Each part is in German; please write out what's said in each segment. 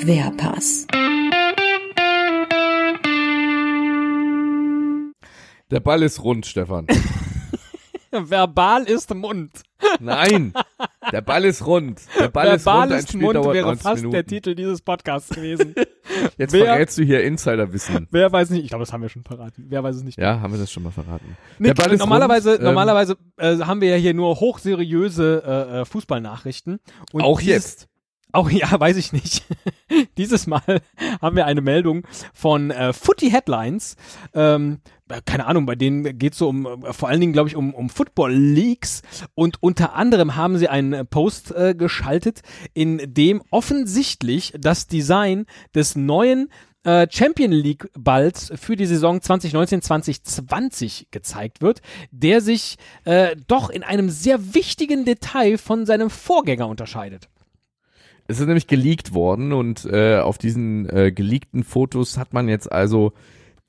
Querpass. Der Ball ist rund, Stefan. Verbal ist Mund. Nein, der Ball ist rund. Der Ball Verbal ist rund, ein ist Spiel Mund dauert wäre 90 fast Minuten. der Titel dieses Podcasts gewesen. Jetzt Wer- verrätst du hier Insiderwissen. Wer weiß nicht, ich glaube, das haben wir schon verraten. Wer weiß es nicht. Ja, haben wir das schon mal verraten. Nick, der Ball ist normalerweise, rund, ähm, normalerweise äh, haben wir ja hier nur hochseriöse äh, äh, Fußballnachrichten. Und Auch dieses, jetzt. Auch ja, weiß ich nicht. Dieses Mal haben wir eine Meldung von äh, Footy Headlines. Ähm, äh, keine Ahnung, bei denen geht es so um, äh, vor allen Dingen, glaube ich, um, um Football Leagues. Und unter anderem haben sie einen äh, Post äh, geschaltet, in dem offensichtlich das Design des neuen äh, Champion League Balls für die Saison 2019-2020 gezeigt wird, der sich äh, doch in einem sehr wichtigen Detail von seinem Vorgänger unterscheidet. Es ist nämlich geleakt worden und äh, auf diesen äh, geleakten Fotos hat man jetzt also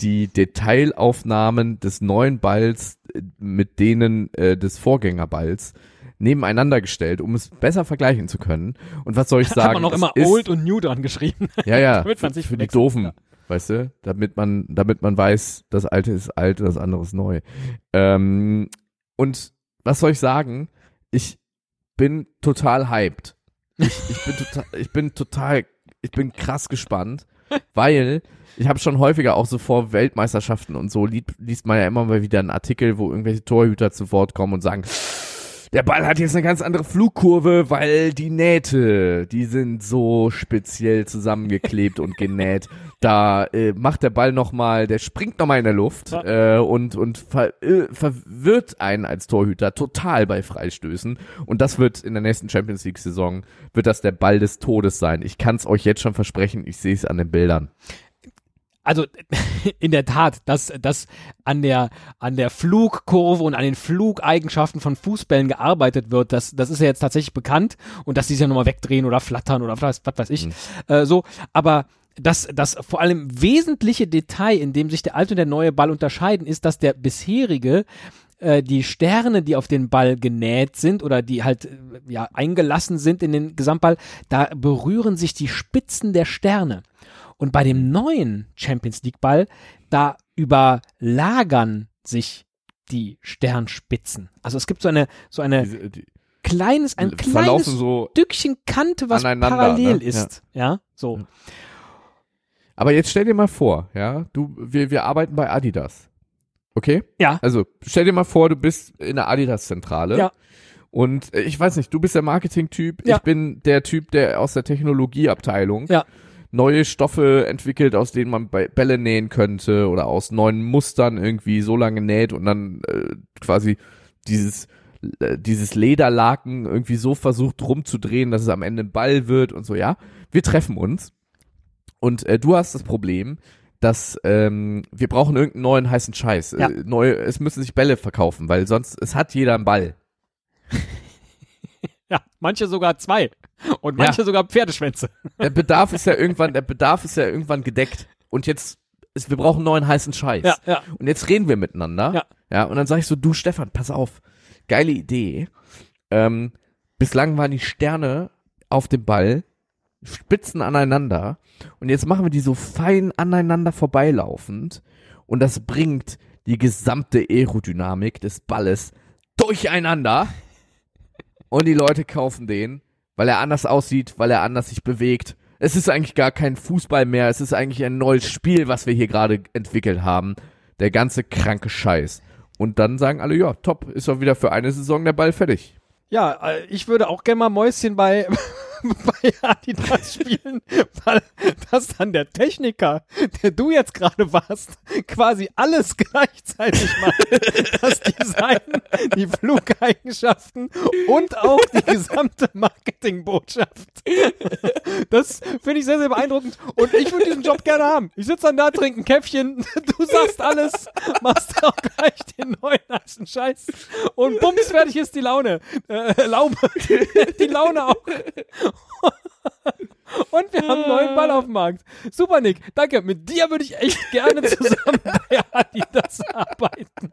die Detailaufnahmen des neuen Balls äh, mit denen äh, des Vorgängerballs nebeneinander gestellt, um es besser vergleichen zu können. Und was soll ich sagen? Hat man noch immer ist, Old und New dran geschrieben. Ja, ja, damit man sich für die. Doofen, Ja. weißt du, damit man, damit man weiß, das Alte ist alt, das andere ist neu. Ähm, und was soll ich sagen? Ich bin total hyped. Ich, ich bin total, ich bin total, ich bin krass gespannt, weil ich habe schon häufiger auch so vor Weltmeisterschaften und so li liest man ja immer mal wieder einen Artikel, wo irgendwelche Torhüter zu Wort kommen und sagen, der Ball hat jetzt eine ganz andere Flugkurve, weil die Nähte, die sind so speziell zusammengeklebt und genäht. Da äh, macht der Ball nochmal, der springt nochmal in der Luft äh, und, und ver, äh, verwirrt einen als Torhüter total bei Freistößen. Und das wird in der nächsten Champions League-Saison, wird das der Ball des Todes sein. Ich kann es euch jetzt schon versprechen, ich sehe es an den Bildern. Also in der Tat, dass, dass an der an der Flugkurve und an den Flugeigenschaften von Fußbällen gearbeitet wird, das, das ist ja jetzt tatsächlich bekannt und dass die sich ja nochmal wegdrehen oder flattern oder was, was weiß ich. Äh, so, aber das, das vor allem wesentliche Detail, in dem sich der alte und der neue Ball unterscheiden, ist, dass der bisherige äh, die Sterne, die auf den Ball genäht sind oder die halt äh, ja eingelassen sind in den Gesamtball, da berühren sich die Spitzen der Sterne. Und bei dem neuen Champions League Ball, da überlagern sich die Sternspitzen. Also es gibt so eine so eine Diese, die kleines ein kleines so. Stückchen Kante, was parallel ne? ist. Ja, so. Aber jetzt stell dir mal vor, ja, du, wir, wir arbeiten bei Adidas. Okay? Ja. Also stell dir mal vor, du bist in der Adidas-Zentrale. Ja. Und äh, ich weiß nicht, du bist der Marketing-Typ, Ja. ich bin der Typ, der aus der Technologieabteilung Ja. Neue Stoffe entwickelt, aus denen man Bälle nähen könnte oder aus neuen Mustern irgendwie so lange näht und dann äh, quasi dieses äh, dieses Lederlaken irgendwie so versucht rumzudrehen, dass es am Ende ein Ball wird und so, ja. Wir treffen uns und äh, du hast das Problem, dass ähm, wir brauchen irgendeinen neuen heißen Scheiß. Ja. Äh, neu, es müssen sich Bälle verkaufen, weil sonst, es hat jeder einen Ball. Ja, manche sogar zwei. Und Ja. manche sogar Pferdeschwänze. Der Bedarf ist ja irgendwann, der Bedarf ist ja irgendwann gedeckt. Und jetzt, ist, wir brauchen neuen heißen Scheiß. Ja, ja. Und jetzt reden wir miteinander. Ja. Ja, und dann sage ich so, du Stefan, pass auf. Geile Idee. Ähm, bislang waren die Sterne auf dem Ball, spitzen aneinander. Und jetzt machen wir die so fein aneinander vorbeilaufend. Und das bringt die gesamte Aerodynamik des Balles durcheinander. Und die Leute kaufen den, weil er anders aussieht, weil er anders sich bewegt. Es ist eigentlich gar kein Fußball mehr. Es ist eigentlich ein neues Spiel, was wir hier gerade entwickelt haben. Der ganze kranke Scheiß. Und dann sagen alle, ja, top, ist doch wieder für eine Saison der Ball fertig. Ja, äh, ich würde auch gerne mal Mäuschen bei, bei Adidas spielen, weil das dann der Techniker, der du jetzt gerade warst, quasi alles gleichzeitig macht. Das Design, die Flugeigenschaften und auch die gesamte Marketingbotschaft. Das finde ich sehr, sehr beeindruckend und ich würde diesen Job gerne haben. Ich sitze dann da, trinke ein Käffchen, du sagst alles, machst auch gleich den neuen heißen Scheiß und bums, fertig ist die Laune. Äh, Laube. die Laune auch. Und wir haben einen neuen Ball auf dem Markt. Super, Nick. Danke. Mit dir würde ich echt gerne zusammen bei Adidas arbeiten.